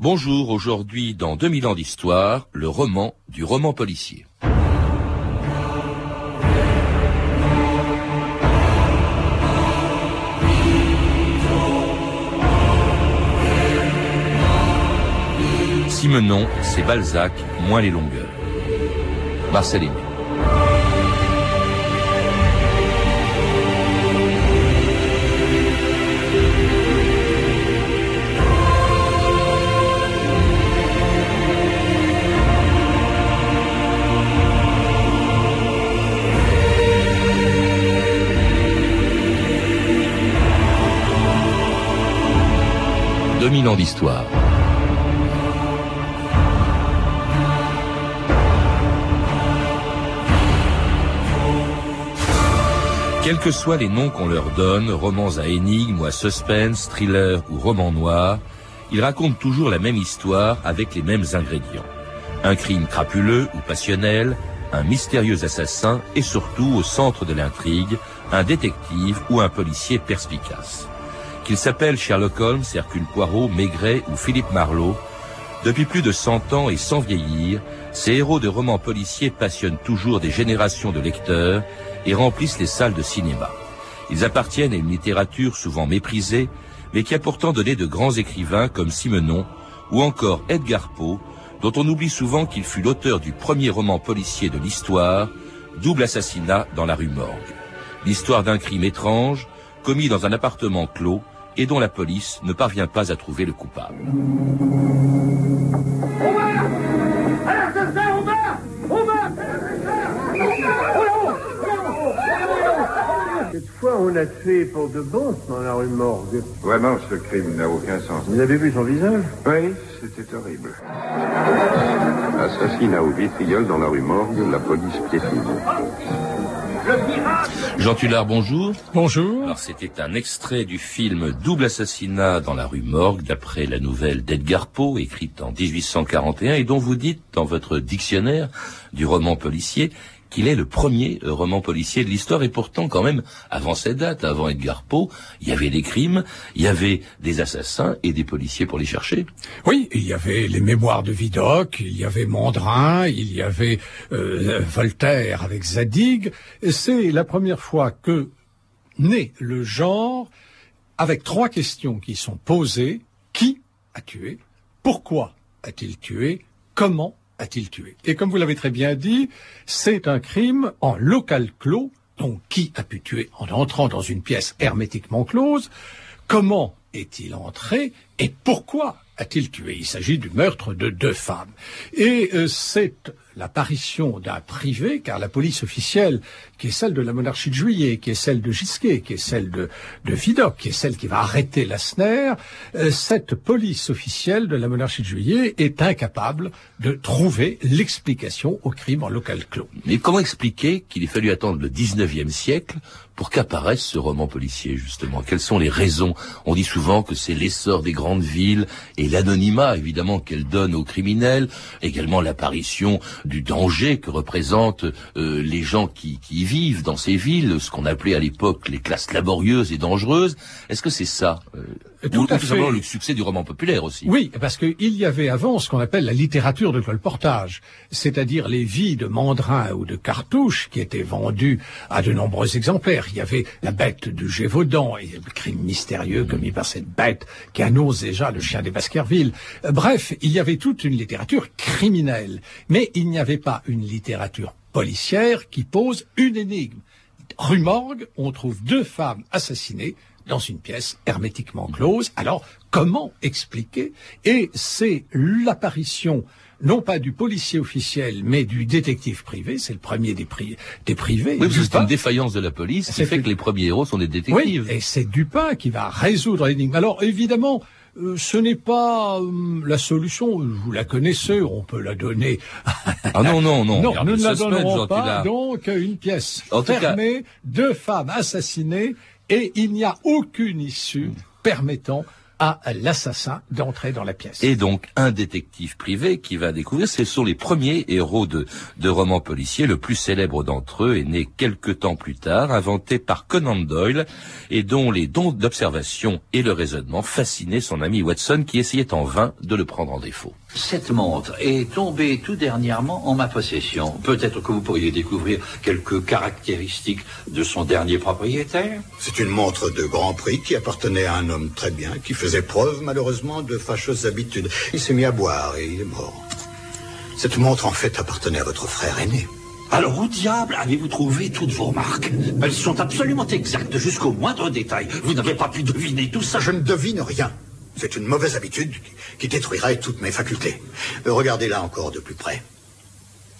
Bonjour, aujourd'hui dans 2000 ans d'histoire, le roman du roman policier. Simenon, c'est Balzac, moins les longueurs. Marcel. 2000 ans d'histoire. Quels que soient les noms qu'on leur donne, romans à énigmes ou à suspense, thriller ou roman noir, ils racontent toujours la même histoire avec les mêmes ingrédients. Un crime crapuleux ou passionnel, un mystérieux assassin et surtout au centre de l'intrigue, un détective ou un policier perspicace. Qu'il s'appelle Sherlock Holmes, Hercule Poirot, Maigret ou Philippe Marlowe, depuis plus de 100 ans et sans vieillir, ces héros de romans policiers passionnent toujours des générations de lecteurs et remplissent les salles de cinéma. Ils appartiennent à une littérature souvent méprisée, mais qui a pourtant donné de grands écrivains comme Simenon ou encore Edgar Poe, dont on oublie souvent qu'il fut l'auteur du premier roman policier de l'histoire, Double assassinat dans la rue Morgue. L'histoire d'un crime étrange, commis dans un appartement clos, et dont la police ne parvient pas à trouver le coupable. Cette fois, on a tué pour de bon dans la rue Morgue. Vraiment, ce crime n'a aucun sens. Vous avez vu son visage? Oui, c'était horrible. Assassinat au vitriol dans la rue Morgue, la police piétine. Jean Tullard, bonjour. Bonjour. Alors c'était un extrait du film Double assassinat dans la rue Morgue, d'après la nouvelle d'Edgar Poe, écrite en 1841, et dont vous dites dans votre dictionnaire du roman policier qu'il est le premier euh, roman policier de l'histoire et pourtant quand même avant cette date, avant Edgar Poe, il y avait des crimes, il y avait des assassins et des policiers pour les chercher. Oui, il y avait les mémoires de Vidocq, il y avait Mandrin, il y avait euh, Voltaire avec Zadig. C'est la première fois que naît le genre avec trois questions qui sont posées. Qui a tué? Pourquoi a-t-il tué? Comment Et comme vous l'avez très bien dit, c'est un crime en local clos, donc qui a pu tuer en entrant dans une pièce hermétiquement close. Comment est-il entré et pourquoi a-t-il tué? Il s'agit du meurtre de deux femmes. Et euh, c'est l'apparition d'un privé, car la police officielle, qui est celle de la monarchie de Juillet, qui est celle de Gisquet, qui est celle de, de Vidocq, qui est celle qui va arrêter Lassner, euh, cette police officielle de la monarchie de Juillet est incapable de trouver l'explication au crime en local clos. Mais comment expliquer qu'il ait fallu attendre le 19e siècle pour qu'apparaisse ce roman policier, justement? Quelles sont les raisons? On dit souvent que c'est l'essor des grandes villes et l'anonymat, évidemment, qu'elle donne aux criminels, également l'apparition du danger que représentent euh, les gens qui, qui vivent dans ces villes, ce qu'on appelait à l'époque les classes laborieuses et dangereuses. Est-ce que c'est ça euh, tout ou, tout simplement le succès du roman populaire aussi? Oui, parce qu'il y avait avant ce qu'on appelle la littérature de colportage, c'est-à-dire les vies de Mandrin ou de Cartouche qui étaient vendues à de nombreux exemplaires. Il y avait la bête de Gévaudan et le crime mystérieux commis par cette bête qui annonce déjà le chien des Baskerville. Bref, il y avait toute une littérature criminelle, mais il n'y avait pas une littérature policière qui pose une énigme. Rue Morgue, on trouve deux femmes assassinées dans une pièce hermétiquement close. Alors, comment expliquer? Et c'est l'apparition non pas du policier officiel, mais du détective privé, c'est le premier des, pri- des privés. Oui, c'est une défaillance de la police qui C'est fait que les premiers héros sont des Oui, détectives. et c'est Dupin qui va résoudre l'énigme. Alors, évidemment, euh, ce n'est pas euh, la solution, vous la connaissez, on peut la donner. Ah non, non, non. non, nous ne la donnerons pas. Donc, une pièce En tout cas- fermée, deux femmes assassinées, et il n'y a aucune issue permettant à l'assassin d'entrer dans la pièce. Et donc un détective privé qui va découvrir, ce sont les premiers héros de, de romans policiers. Le plus célèbre d'entre eux est né quelque temps plus tard, inventé par Conan Doyle, et dont les dons d'observation et le raisonnement fascinaient son ami Watson, qui essayait en vain de le prendre en défaut. Cette montre est tombée tout dernièrement en ma possession. Peut-être que vous pourriez découvrir quelques caractéristiques de son dernier propriétaire. C'est une montre de grand prix qui appartenait à un homme très bien, qui faisait preuve malheureusement de fâcheuses habitudes. Il s'est mis à boire et il est mort. Cette montre en fait appartenait à votre frère aîné. Alors où diable avez-vous trouvé toutes vos marques? Elles sont absolument exactes jusqu'au moindre détail. Vous n'avez pas pu deviner tout ça. Je ne devine rien. C'est une mauvaise habitude qui détruirait toutes mes facultés. Euh, regardez là encore de plus près.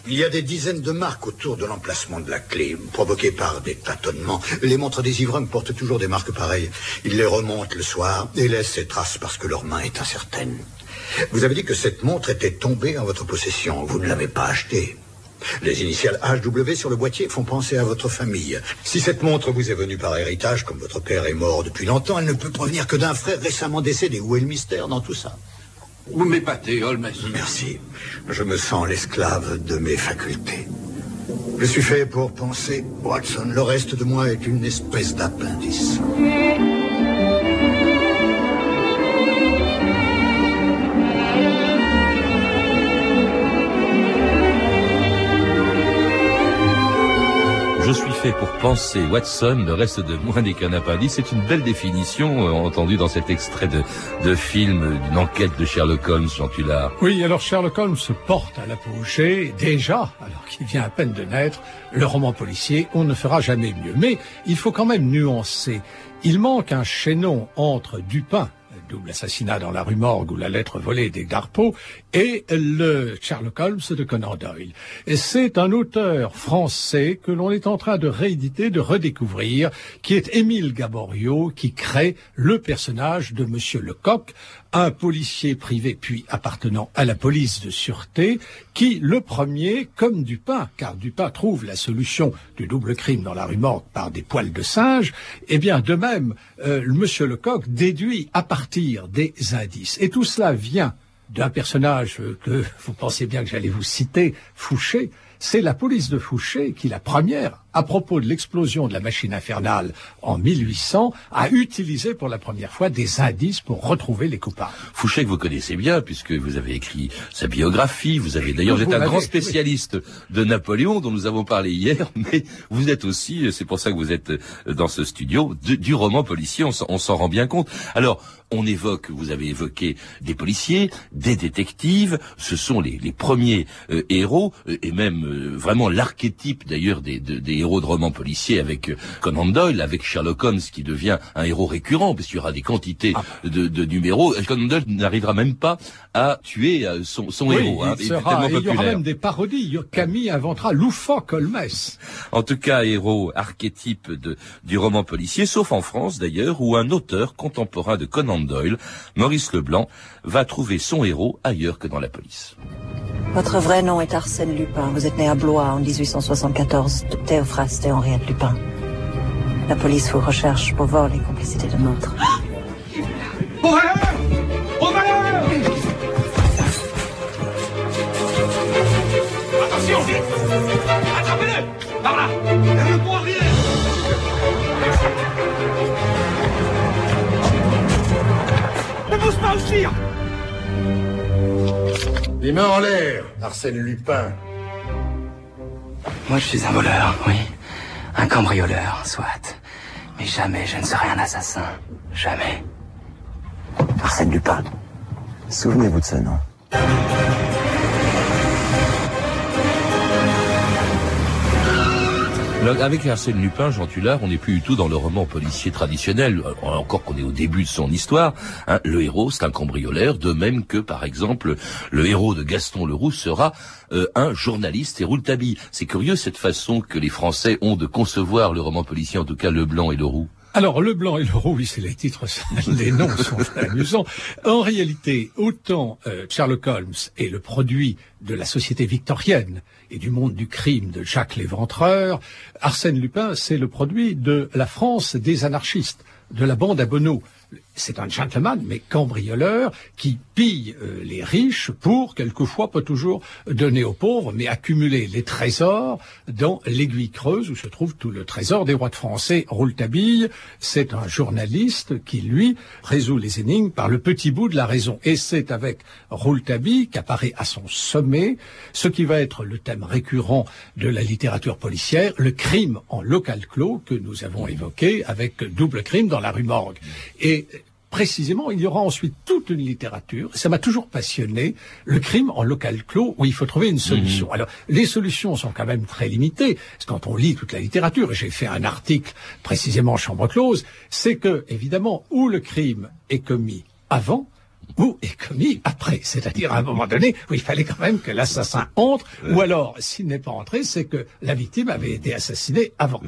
Il y a des dizaines de marques autour de l'emplacement de la clé, provoquées par des tâtonnements. Les montres des ivrognes portent toujours des marques pareilles. Ils les remontent le soir et laissent ces traces parce que leur main est incertaine. Vous avez dit que cette montre était tombée en votre possession. Vous ne l'avez pas achetée. Les initiales HW sur le boîtier font penser à votre famille. Si cette montre vous est venue par héritage, comme votre père est mort depuis longtemps, elle ne peut provenir que d'un frère récemment décédé. Où est le mystère dans tout ça? Vous m'épatez, Holmes. Merci. Je me sens l'esclave de mes facultés. Je suis fait pour penser, Watson. Le reste de moi est une espèce d'appendice. Fait pour penser Watson, le reste de moi n'est qu'un appendice. C'est une belle définition euh, entendue dans cet extrait de, de film d'une enquête de Sherlock Holmes, Jean Tullard. Oui, alors Sherlock Holmes se porte à l'apogée, déjà, alors qu'il vient à peine de naître, le roman policier, on ne fera jamais mieux. Mais il faut quand même nuancer. Il manque un chaînon entre Dupin, double assassinat dans la rue Morgue ou la lettre volée des Darpo, et le Sherlock Holmes de Conan Doyle. Et c'est un auteur français que l'on est en train de rééditer, de redécouvrir, qui est Émile Gaborio, qui crée le personnage de Monsieur Lecoq, un policier privé puis appartenant à la police de sûreté, qui, le premier, comme Dupin, car Dupin trouve la solution du double crime dans la rue Morgue par des poils de singe, eh bien, de même, euh, Monsieur Lecoq déduit à partir des indices. Et tout cela vient d'un personnage que vous pensez bien que j'allais vous citer, Fouché, c'est la police de Fouché qui, la première, à propos de l'explosion de la machine infernale en 1800, a utilisé pour la première fois des indices pour retrouver les coupables. Fouché que vous connaissez bien puisque vous avez écrit sa biographie, vous avez d'ailleurs, vous êtes un grand spécialiste oui. de Napoléon dont nous avons parlé hier, mais vous êtes aussi, c'est pour ça que vous êtes dans ce studio, de, du roman policier, on s'en rend bien compte. Alors, on évoque, vous avez évoqué des policiers, des détectives, ce sont les, les premiers euh, héros, euh, et même euh, vraiment l'archétype d'ailleurs des, des, des, héros de romans policiers avec Conan Doyle, avec Sherlock Holmes qui devient un héros récurrent, parce qu'il y aura des quantités ah. de, de, numéros. Conan Doyle n'arrivera même pas à tuer son, son oui, héros. Il, hein, sera, il, il y aura même des parodies. Camille inventera loufoque Holmes. En tout cas, héros archétype de, du roman policier, sauf en France d'ailleurs, où un auteur contemporain de Conan Doyle, Maurice Leblanc, va trouver son héros ailleurs que dans la police. Votre vrai nom est Arsène Lupin. Vous êtes né à Blois en 1874, de Théophraste et Henriette Lupin. La police vous recherche pour vol et complicité de meurtre. Au valeur Au valeur Attention, Attrapez-le! Par là! Ne pourra rien Ne bouge pas au tir Les mains en l'air, Arsène Lupin. Moi, je suis un voleur, oui. Un cambrioleur, soit. Mais jamais je ne serai un assassin. Jamais. Arsène Lupin. Souvenez-vous de ce nom. Avec Arsène Lupin, Jean Tullard, on n'est plus du tout dans le roman policier traditionnel, encore qu'on est au début de son histoire. Hein. Le héros, c'est un cambrioleur, de même que, par exemple, le héros de Gaston Leroux sera euh, un journaliste et Rouletabille. C'est curieux cette façon que les Français ont de concevoir le roman policier, en tout cas le blanc et le roux. Alors, le blanc et le oui, c'est les titres, les noms sont amusants. En réalité, autant euh, Sherlock Holmes est le produit de la société victorienne et du monde du crime de Jacques Léventreur, Arsène Lupin, c'est le produit de la France des anarchistes, de la bande à Bonneau, c'est un gentleman, mais cambrioleur, qui pille euh, les riches pour, quelquefois, pas toujours donner aux pauvres, mais accumuler les trésors dans l'aiguille creuse où se trouve tout le trésor des rois de français. Rouletabille, c'est un journaliste qui, lui, résout les énigmes par le petit bout de la raison. Et c'est avec Rouletabille qu'apparaît à son sommet ce qui va être le thème récurrent de la littérature policière, le crime en local clos que nous avons évoqué avec double crime dans la rue Morgue. Et précisément, il y aura ensuite toute une littérature. Ça m'a toujours passionné, le crime en local clos, où il faut trouver une solution. Mhm. Alors, les solutions sont quand même très limitées. Parce que quand on lit toute la littérature, et j'ai fait un article précisément en chambre close, c'est que, évidemment, où le crime est commis avant, ou est commis après. C'est-à-dire à un moment donné où il fallait quand même que l'assassin entre, ou alors, s'il n'est pas entré, c'est que la victime avait été assassinée avant.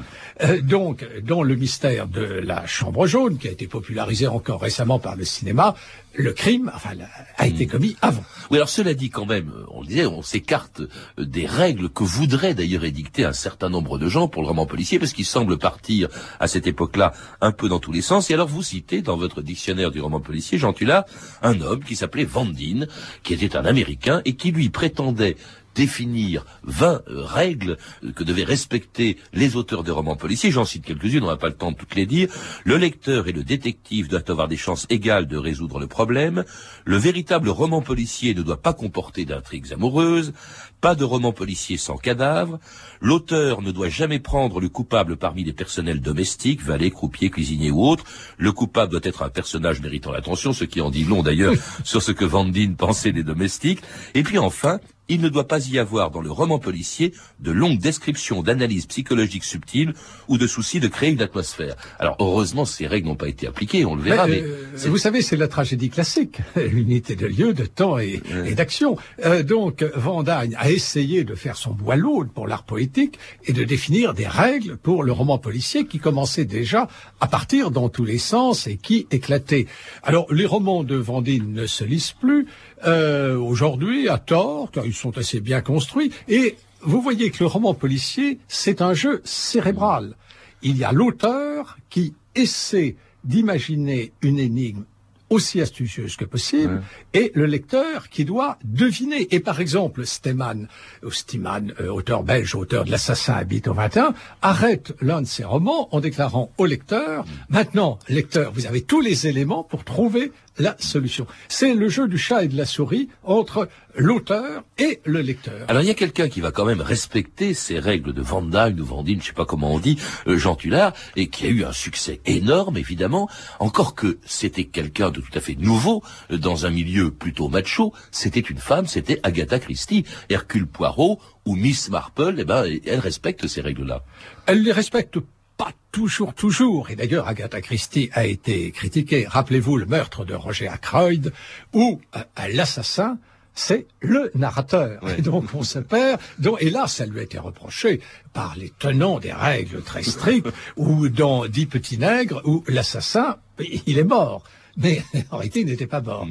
Euh, donc, dans le mystère de la chambre jaune, qui a été popularisé encore récemment par le cinéma, le crime enfin, a été commis avant. Oui, alors cela dit quand même, on le disait, on s'écarte des règles que voudraient d'ailleurs édicter un certain nombre de gens pour le roman policier, parce qu'il semble partir à cette époque-là un peu dans tous les sens. Et alors vous citez dans votre dictionnaire du roman policier, Jean Tullard, un homme qui s'appelait Van Dine, qui était un Américain et qui lui prétendait définir 20 euh, règles euh, que devaient respecter les auteurs de romans policiers. J'en cite quelques-unes, on n'a pas le temps de toutes les dire. Le lecteur et le détective doivent avoir des chances égales de résoudre le problème. Le véritable roman policier ne doit pas comporter d'intrigues amoureuses. Pas de roman policier sans cadavre. L'auteur ne doit jamais prendre le coupable parmi les personnels domestiques, valets, croupiers, cuisiniers ou autres. Le coupable doit être un personnage méritant l'attention, ce qui en dit long d'ailleurs sur ce que Van Dine pensait des domestiques. Et puis enfin, il ne doit pas y avoir dans le roman policier de longues descriptions d'analyses psychologiques subtiles ou de soucis de créer une atmosphère. Alors heureusement, ces règles n'ont pas été appliquées, on le verra, mais, euh, vous savez, c'est la tragédie classique, l'unité de lieu, de temps et, et d'action. Euh, donc, Van Dyne a essayé de faire son boileau pour l'art poétique et de définir des règles pour le roman policier qui commençait déjà à partir dans tous les sens et qui éclatait. Alors, les romans de Van Dyne ne se lisent plus euh, aujourd'hui à tort, car ils sont assez bien construits. Et vous voyez que le roman policier, c'est un jeu cérébral. Il y a l'auteur qui essaie d'imaginer une énigme aussi astucieuse que possible, et le lecteur qui doit deviner. Et par exemple, Stemann, ou Steeman, euh, auteur belge, auteur de L'Assassin habite au 21, arrête l'un de ses romans en déclarant au lecteur, maintenant, lecteur, vous avez tous les éléments pour trouver la solution. C'est le jeu du chat et de la souris entre l'auteur et le lecteur. Alors il y a quelqu'un qui va quand même respecter ces règles de Van Dyne ou Van Dine, je sais pas comment on dit, euh, Jean Tullard, et qui a eu un succès énorme évidemment, encore que c'était quelqu'un de tout à fait nouveau euh, dans un milieu plutôt macho, c'était une femme, c'était Agatha Christie, Hercule Poirot ou Miss Marple, eh ben elle respecte ces règles-là. Elle les respecte pas toujours, toujours. Et d'ailleurs, Agatha Christie a été critiquée. Rappelez-vous le meurtre de Roger Ackroyd, où euh, l'assassin, c'est le narrateur. Et donc on se perd. Donc, et là, ça lui a été reproché par les tenants des règles très strictes, ou dans Dix petits nègres, où l'assassin, il est mort. Mais en réalité, il n'était pas mort.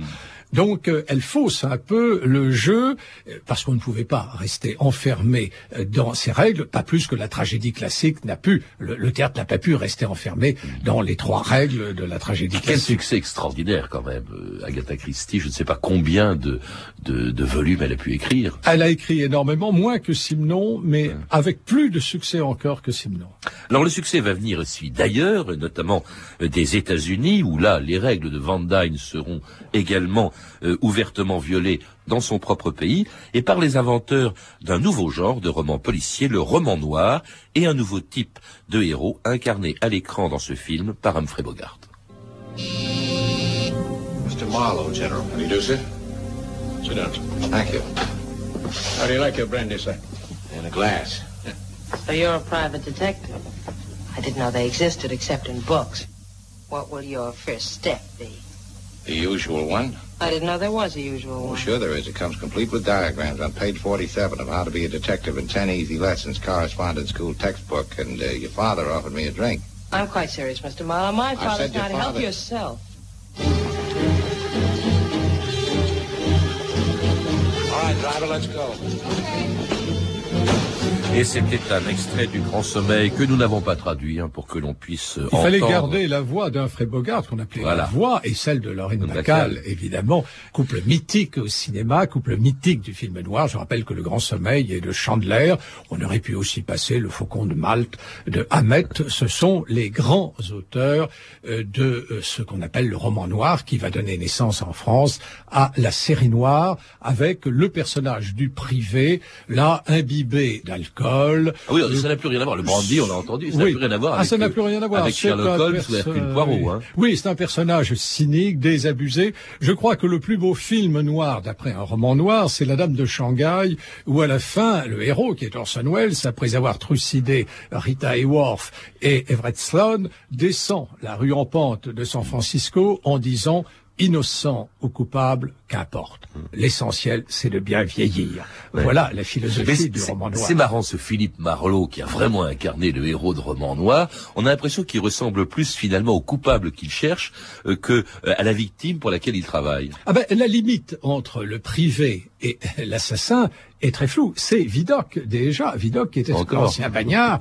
Donc, euh, elle fausse un peu le jeu, euh, parce qu'on ne pouvait pas rester enfermé euh, dans ces règles, pas plus que la tragédie classique n'a pu, le, le théâtre n'a pas pu rester enfermé dans les trois règles de la tragédie Quel classique. succès extraordinaire quand même, euh, Agatha Christie, je ne sais pas combien de, de, de volumes elle a pu écrire. Elle a écrit énormément, moins que Simon, mais avec plus de succès encore que Simon. Alors le succès va venir aussi d'ailleurs, notamment des États-Unis, où là les règles de Van Dyne seront également euh, ouvertement violées dans son propre pays, et par les inventeurs d'un nouveau genre de roman policier, le roman noir, et un nouveau type de héros incarné à l'écran dans ce film par Humphrey Bogart. Mr. Marlowe, General. How do you do, sir? Sit down. Thank you. How do you like your brandy, sir? In a glass. So you're a private detective? I didn't know they existed except in books. What will your first step be? The usual one? I didn't know there was a usual Oh, one. sure there is. It comes complete with diagrams on page 47 of How to Be a Detective in 10 Easy Lessons, correspondence school textbook, and uh, your father offered me a drink. I'm quite serious, Mr. Marlowe. My father's said your not help yourself. All right, driver, let's go. Et c'était un extrait du Grand Sommeil que nous n'avons pas traduit hein, pour que l'on puisse Il entendre. fallait garder la voix d'Humphrey Bogart, qu'on appelait Voilà. la voix, et celle de Lorraine Bacall. Évidemment. Couple mythique au cinéma, couple mythique du film noir. Je rappelle que Le Grand Sommeil est de Chandler. On aurait pu aussi passer Le Faucon de Malte de Hamet. Ce sont les grands auteurs euh, de euh, ce qu'on appelle le roman noir, qui va donner naissance en France à la série noire, avec le personnage du privé, là, imbibé d'alcool. Ah oui, ça n'a plus rien à voir. Le brandy, on a entendu, ça n'a Oui. plus rien à voir Ah, avec, ça n'a plus rien à voir. avec C'est Sherlock Holmes perso- ou Hercule Poirot. Hein. Oui, c'est un personnage cynique, désabusé. Je crois que le plus beau film noir, d'après un roman noir, c'est La Dame de Shanghai, où à la fin, le héros, qui est Orson Welles, après avoir trucidé Rita Hayworth et Everett Sloan, descend la rue en pente de San Francisco en disant innocent ou coupable, qu'importe. L'essentiel, c'est de bien vieillir. Ouais. Voilà la philosophie du roman noir. C'est marrant ce Philippe Marlowe qui a vraiment incarné le héros de roman noir. On a l'impression qu'il ressemble plus finalement au coupable qu'il cherche euh, que euh, à la victime pour laquelle il travaille. Ah ben, la limite entre le privé et l'assassin est très floue. C'est Vidocq, déjà. Vidocq qui était Encore. un ancien bagnard,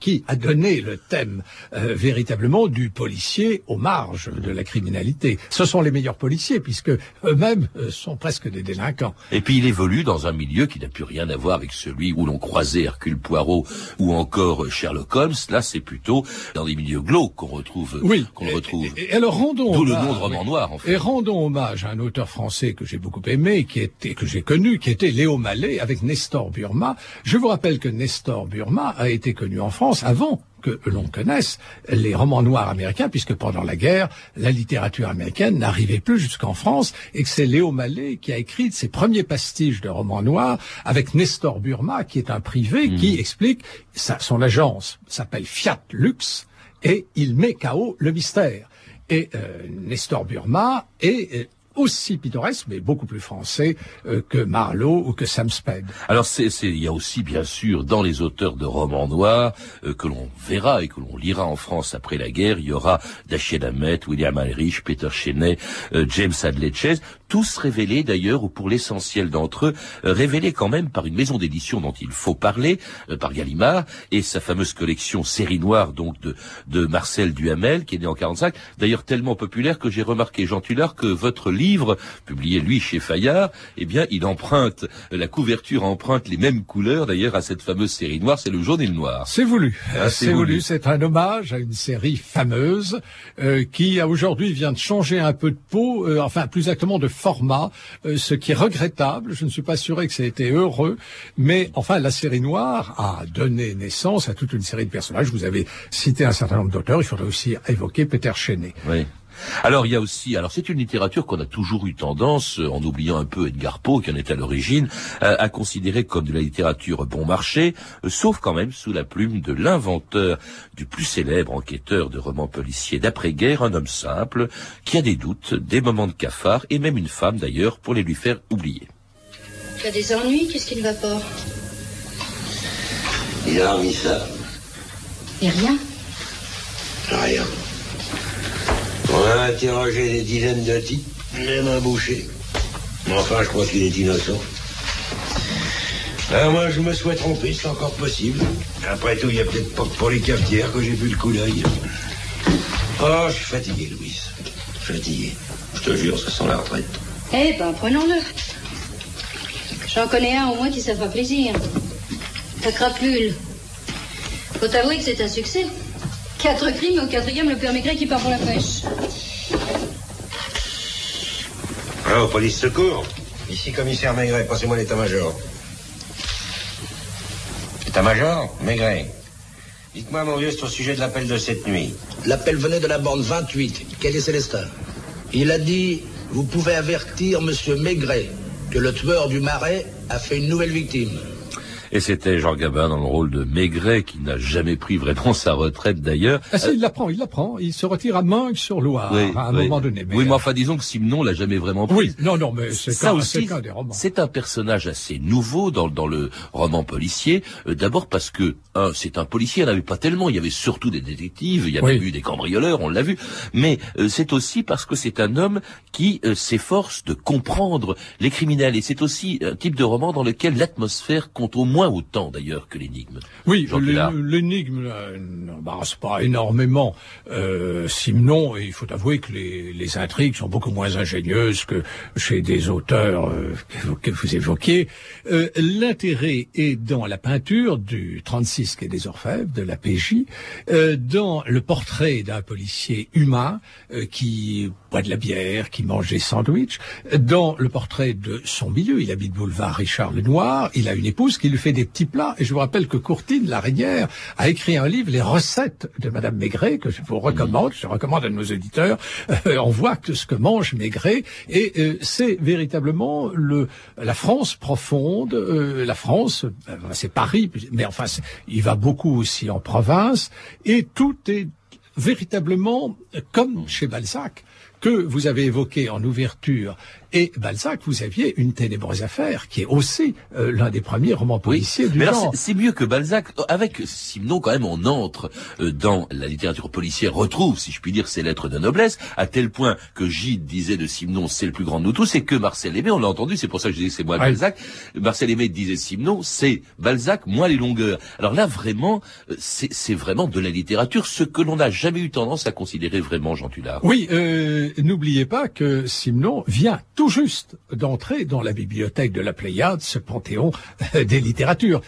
qui a donné le thème euh, véritablement du policier aux marges de la criminalité. Ce sont les meilleurs policiers, puisque eux-mêmes euh, sont presque des délinquants. Et puis il évolue dans un milieu qui n'a plus rien à voir avec celui où l'on croisait Hercule Poirot ou encore euh, Sherlock Holmes. Là, c'est plutôt dans des milieux glauques qu'on retrouve. Oui. Qu'on le retrouve. Et alors rendons D'où le hommage- nom de roman noir, en fait. Et rendons hommage à un auteur français que j'ai beaucoup aimé, qui était que j'ai connu, qui était Léo Mallet avec Nestor Burma. Je vous rappelle que Nestor Burma a été connu en France avant que l'on connaisse les romans noirs américains, puisque pendant la guerre, la littérature américaine n'arrivait plus jusqu'en France, et que c'est Léo Mallet qui a écrit ses premiers pastiches de romans noirs avec Nestor Burma, qui est un privé, qui explique, sa, son agence s'appelle Fiat Lux, et il met KO le mystère. Et euh, Nestor Burma est euh, aussi pittoresque, mais beaucoup plus français euh, que Marlowe ou que Sam Spade. Alors il y a aussi bien sûr dans les auteurs de romans noirs euh, que l'on verra et que l'on lira en France après la guerre, il y aura Dashiell Hammett, William Heinrich, Peter Cheney, euh, James Hadley Chase, tous révélés d'ailleurs ou pour l'essentiel d'entre eux euh, révélés quand même par une maison d'édition dont il faut parler, euh, par Gallimard et sa fameuse collection série noire donc de de Marcel Duhamel qui est né en 45, d'ailleurs tellement populaire que j'ai remarqué Jean Tullard que votre livre publié lui chez Fayard, eh bien il emprunte la couverture emprunte les mêmes couleurs d'ailleurs à cette fameuse série noire, c'est le jaune et le noir. C'est voulu. Ah, c'est voulu. voulu. C'est un hommage à une série fameuse euh, qui aujourd'hui vient de changer un peu de peau, euh, enfin plus exactement de format, euh, ce qui est regrettable. Je ne suis pas sûr que ça a été heureux, mais enfin la série noire a donné naissance à toute une série de personnages. Vous avez cité un certain nombre d'auteurs. Il faudrait aussi évoquer Peter Cheney. Oui. Alors il y a aussi, alors c'est une littérature qu'on a toujours eu tendance, euh, en oubliant un peu Edgar Poe qui en est à l'origine, à, à considérer comme de la littérature bon marché, euh, sauf quand même sous la plume de l'inventeur du plus célèbre enquêteur de romans policiers d'après-guerre, un homme simple qui a des doutes, des moments de cafard et même une femme d'ailleurs pour les lui faire oublier. Tu as des ennuis? Qu'est-ce qui ne va pas? Il a remis ça. Et rien? Rien. On a interrogé des dizaines de types, même un boucher. Enfin, je crois qu'il est innocent. Ah, moi, je me souhaite trompé, c'est encore possible. Après tout, il n'y a peut-être pas pour les cafetières que j'ai vu le coup d'œil. Oh, je suis fatigué, Louise. Fatigué. Je te jure, ça sent la retraite. Eh ben, prenons-le. J'en connais un au moins qui ça fera plaisir. Ta crapule. Faut avouer que c'est un succès. Quatre crimes et au quatrième, le père Maigret qui part pour la pêche. Alors, police secours. Ici, commissaire Maigret, passez-moi l'état-major. État-major Maigret. Dites-moi, mon vieux, c'est au sujet de l'appel de cette nuit. L'appel venait de la borne 28, quel est Célestin. Il a dit Vous pouvez avertir Monsieur Maigret que le tueur du marais a fait une nouvelle victime. Et c'était Jean Gabin dans le rôle de Maigret qui n'a jamais pris vraiment sa retraite d'ailleurs. Ah si, il l'apprend, il l'apprend. Il se retire à Meung-sur-Loire Oui, à un oui. moment donné. Mais oui, mais enfin, disons que Simon l'a jamais vraiment pris. Oui, non, non, mais c'est ça aussi, c'est un personnage assez nouveau dans, dans le roman policier. Euh, D'abord parce que un, c'est un policier, il n'y en avait pas tellement. Il y avait surtout des détectives, il y avait Oui. eu des cambrioleurs, on l'a vu. Mais euh, c'est aussi parce que c'est un homme qui euh, s'efforce de comprendre les criminels. Et c'est aussi un type de roman dans lequel l'atmosphère compte au moins moins autant d'ailleurs que l'énigme. Oui, l'énigme n'embarrasse pas énormément euh, Simon, et il faut avouer que les, les intrigues sont beaucoup moins ingénieuses que chez des auteurs euh, que vous- évoquiez. Euh, L'intérêt est dans la peinture du 36 quai des Orfèvres, de la PJ, euh, dans le portrait d'un policier humain qui boit de la bière, qui mange des sandwichs, dans le portrait de son milieu, il habite boulevard Richard Lenoir, il a une épouse qui lui fait des petits plats, et je vous rappelle que Courtine, la Régnière, a écrit un livre, Les recettes de Madame Maigret, que je vous recommande, je recommande à nos auditeurs, Euh, on voit que ce que mange Maigret, et euh, c'est véritablement le, la France profonde, euh, la France, c'est Paris, mais enfin, il va beaucoup aussi en province, et tout est véritablement comme chez Balzac que vous avez évoqué en ouverture et Balzac, vous aviez une ténébreuse affaire qui est aussi euh, l'un des premiers romans policiers du Mais genre. c'est- mieux que Balzac. Avec Simon, quand même, on entre euh, dans la littérature policière, retrouve, si je puis dire, ses lettres de noblesse, à tel point que Gide disait de Simon, c'est le plus grand de nous tous, et que Marcel Aimé, on l'a entendu, c'est pour ça que je dis que c'est moi Balzac, Marcel Aimé disait Simon, c'est Balzac, moi les longueurs. Alors là, vraiment, euh, c'est c'est vraiment de la littérature, ce que l'on n'a jamais eu tendance à considérer vraiment, Jean Tullard. Oui, euh, n'oubliez pas que Simon vient tout juste d'entrer dans la bibliothèque de la Pléiade, ce panthéon euh, des littératures.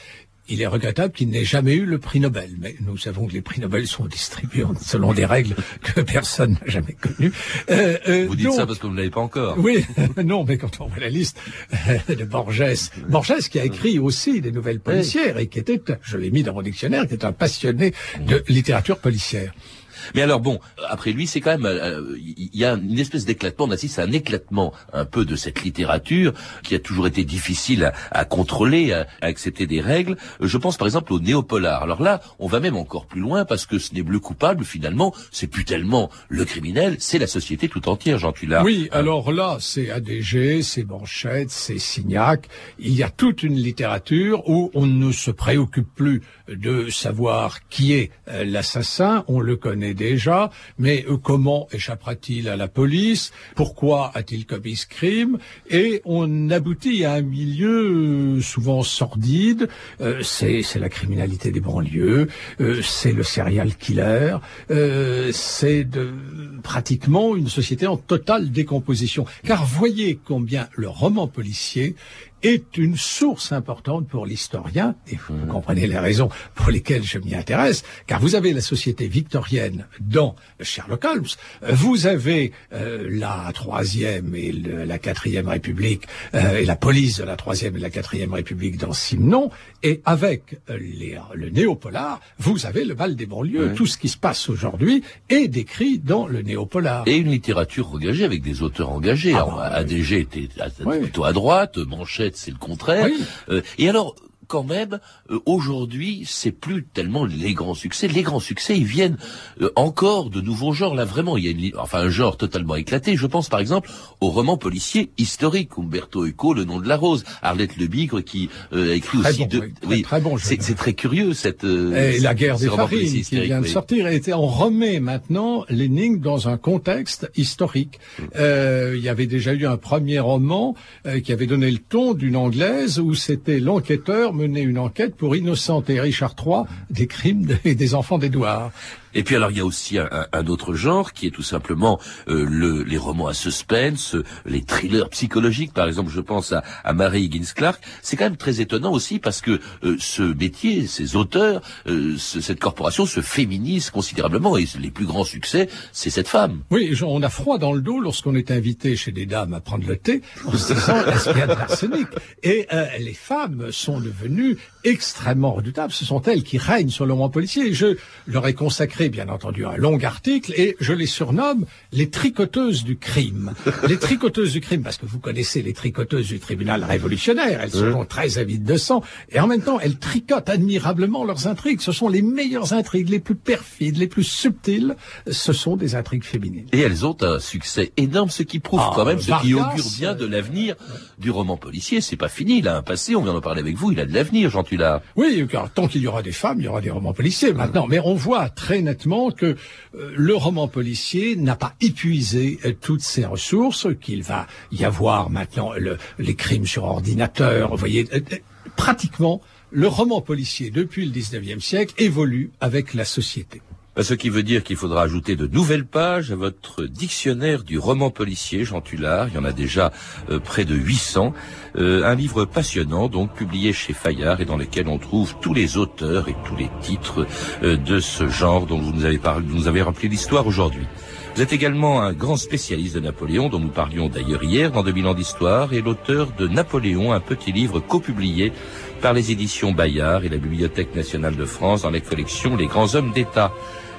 Il est regrettable qu'il n'ait jamais eu le prix Nobel, mais nous savons que les prix Nobel sont distribués selon des règles que personne n'a jamais connues. Euh, euh, Vous dites donc- ça parce que vous ne l'avez pas encore. Oui, non, mais quand on voit la liste de Borges, Borges qui a écrit aussi des nouvelles policières et qui était, je l'ai mis dans mon dictionnaire, qui est un passionné de littérature policière. Mais alors bon, après lui, c'est quand même, euh, il y a une espèce d'éclatement, on assiste à un éclatement un peu de cette littérature qui a toujours été difficile à, contrôler, à, accepter des règles. Je pense par exemple au néopolar. Alors là, on va même encore plus loin parce que ce n'est plus le coupable finalement, c'est plus tellement le criminel, c'est la société tout entière, Jean Tullard. Oui, alors là, c'est ADG, c'est Manchette, c'est Signac. Il y a toute une littérature où on ne se préoccupe plus de savoir qui est euh, l'assassin, on le connaît déjà, mais euh, comment échappera-t-il à la police? Pourquoi a-t-il commis ce crime? Et on aboutit à un milieu euh, souvent sordide. Euh, c'est la criminalité des banlieues, c'est le serial killer, c'est pratiquement une société en totale décomposition. Car voyez combien le roman policier est une source importante pour l'historien, et vous comprenez les raisons pour lesquelles je m'y intéresse, car vous avez la société victorienne dans Sherlock Holmes, vous avez euh, la troisième et le- la quatrième République, euh, et la police de la troisième et la quatrième République dans Simon, et avec euh, les- le néopolar, vous avez le bal des banlieues. Tout ce qui se passe aujourd'hui est décrit dans le néopolar. Et une littérature engagée avec des auteurs engagés. Ah Alors, bah, ADG était à- Oui. plutôt à droite, C'est le contraire. Oui. Euh, et alors, quand même, euh, aujourd'hui, c'est plus tellement les grands succès. Les grands succès, ils viennent euh, encore de nouveaux genres. Là, vraiment, il y a une, enfin, un genre totalement éclaté. Je pense, par exemple, au roman policier historique, Umberto Eco, Le nom de la rose, Arlette Lebigre, qui euh, a écrit Très aussi bon, oui, très- très bon, c'est très curieux cette. euh, Et la guerre des farines qui vient de oui. sortir, était, on remet maintenant l'énigme dans un contexte historique. Euh, il y avait déjà eu un premier roman euh, qui avait donné le ton d'une anglaise où c'était l'enquêteur menait une enquête pour innocenter Richard III des crimes de- des enfants d'Édouard. Et puis alors il y a aussi un, un- un autre genre qui est tout simplement euh, le, les romans à suspense, les thrillers psychologiques. Par exemple, je pense à, à Mary Higgins Clark. C'est quand même très étonnant aussi parce que euh, ce métier, ces auteurs, euh, ce- cette corporation se féminise considérablement et les plus grands succès, c'est cette femme. Oui, on a froid dans le dos lorsqu'on est invité chez des dames à prendre le thé en se disant est-ce qu'il y a de l'arsenic? Et euh, les femmes sont devenues extrêmement redoutables. Ce sont elles qui règnent sur le roman policier. Je leur ai consacré, bien entendu, un long article et je les surnomme les tricoteuses du crime. les tricoteuses du crime, parce que vous connaissez les tricoteuses du tribunal révolutionnaire. Elles sont très avides de sang et en même temps, elles tricotent admirablement leurs intrigues. Ce sont les meilleures intrigues, les plus perfides, les plus subtiles. Ce sont des intrigues féminines. Et elles ont un succès énorme, ce qui prouve Ah, quand même, ce qui Vargas, augure bien de l'avenir du roman policier. C'est pas fini, il a un passé, on vient d'en parler avec vous, il a de l'avenir, Jean Tullard. Oui, car tant qu'il y aura des femmes, il y aura des romans policiers maintenant. Mais on voit très que euh, le roman policier n'a pas épuisé euh, toutes ses ressources, qu'il va y avoir maintenant le- les crimes sur ordinateur. Voyez, euh, pratiquement, le roman policier depuis le 19e siècle évolue avec la société. Ce qui veut dire qu'il faudra ajouter de nouvelles pages à votre dictionnaire du roman policier, Jean Tullard. Il y en a déjà euh, près de 800. Euh, un livre passionnant, donc publié chez Fayard et dans lequel on trouve tous les auteurs et tous les titres euh, de ce genre dont vous nous avez parlé, vous nous avez rempli l'histoire aujourd'hui. Vous êtes également un grand spécialiste de Napoléon, dont nous parlions d'ailleurs hier dans 2000 ans d'histoire, et l'auteur de Napoléon, un petit livre copublié par les éditions Bayard et la Bibliothèque nationale de France dans les collections Les grands hommes d'État.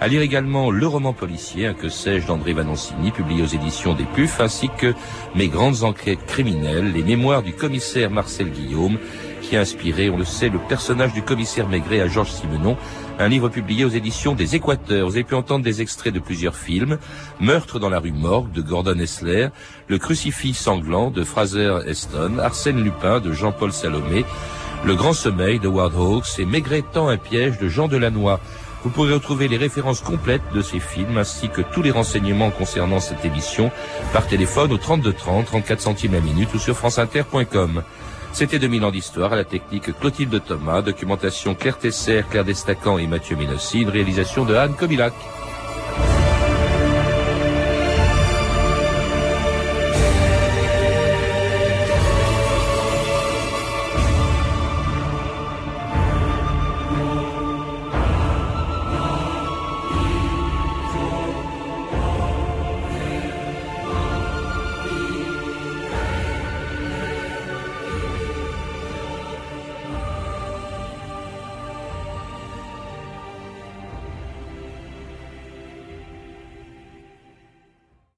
À lire également le roman policier, que sais-je d'André Vanoncini, publié aux éditions des PUF, ainsi que Mes grandes enquêtes criminelles, les mémoires du commissaire Marcel Guillaume, qui a inspiré, on le sait, le personnage du commissaire Maigret à Georges Simenon, un livre publié aux éditions des Équateurs. Vous avez pu entendre des extraits de plusieurs films, Meurtre dans la rue Morgue de Gordon Essler, Le crucifix sanglant de Fraser Heston, Arsène Lupin de Jean-Paul Salomé, Le grand sommeil de Ward Hawks. Et Maigret tend un piège de Jean Delannoy. Vous pourrez retrouver les références complètes de ces films ainsi que tous les renseignements concernant cette émission par téléphone au 32 30, 34 centimes la minute ou sur franceinter.com. C'était 2000 ans d'histoire à la technique Clotilde Thomas, documentation Claire Tesser, Claire Destacan et Mathieu Ménossi, une réalisation de Anne Kobilac.